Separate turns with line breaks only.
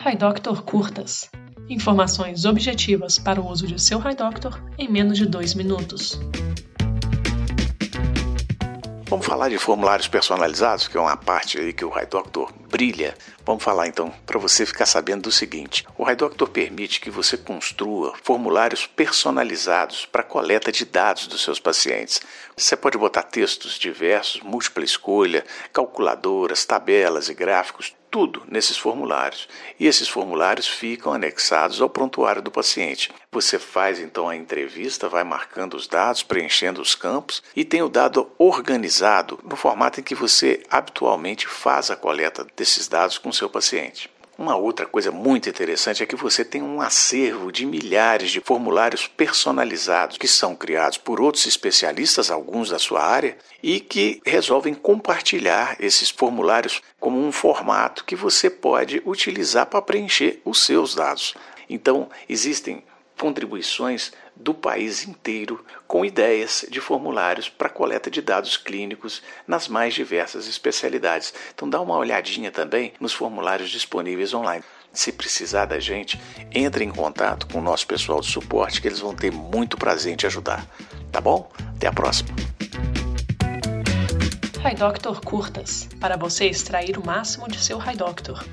HiDoctor Curtas. Informações objetivas para o uso de seu HiDoctor em menos de dois minutos.
Vamos falar de formulários personalizados, que é uma parte aí que o HiDoctor brilha. Vamos falar então para você ficar sabendo do seguinte: o HiDoctor permite que você construa formulários personalizados para coleta de dados dos seus pacientes. Você pode botar textos diversos, múltipla escolha, calculadoras, tabelas e gráficos, tudo nesses formulários. E esses formulários ficam anexados ao prontuário do paciente. Você faz então a entrevista, vai marcando os dados, preenchendo os campos e tem o dado organizado no formato em que você habitualmente faz a coleta desses dados com seu paciente. Uma outra coisa muito interessante é que você tem um acervo de milhares de formulários personalizados que são criados por outros especialistas, alguns da sua área, e que resolvem compartilhar esses formulários como um formato que você pode utilizar para preencher os seus dados. Então, existem contribuições do país inteiro com ideias de formulários para coleta de dados clínicos nas mais diversas especialidades. Então dá uma olhadinha também nos formulários disponíveis online. Se precisar da gente, entre em contato com o nosso pessoal de suporte que eles vão ter muito prazer em te ajudar. Tá bom? Até a próxima.
HiDoctor Curtas para você extrair o máximo de seu HiDoctor.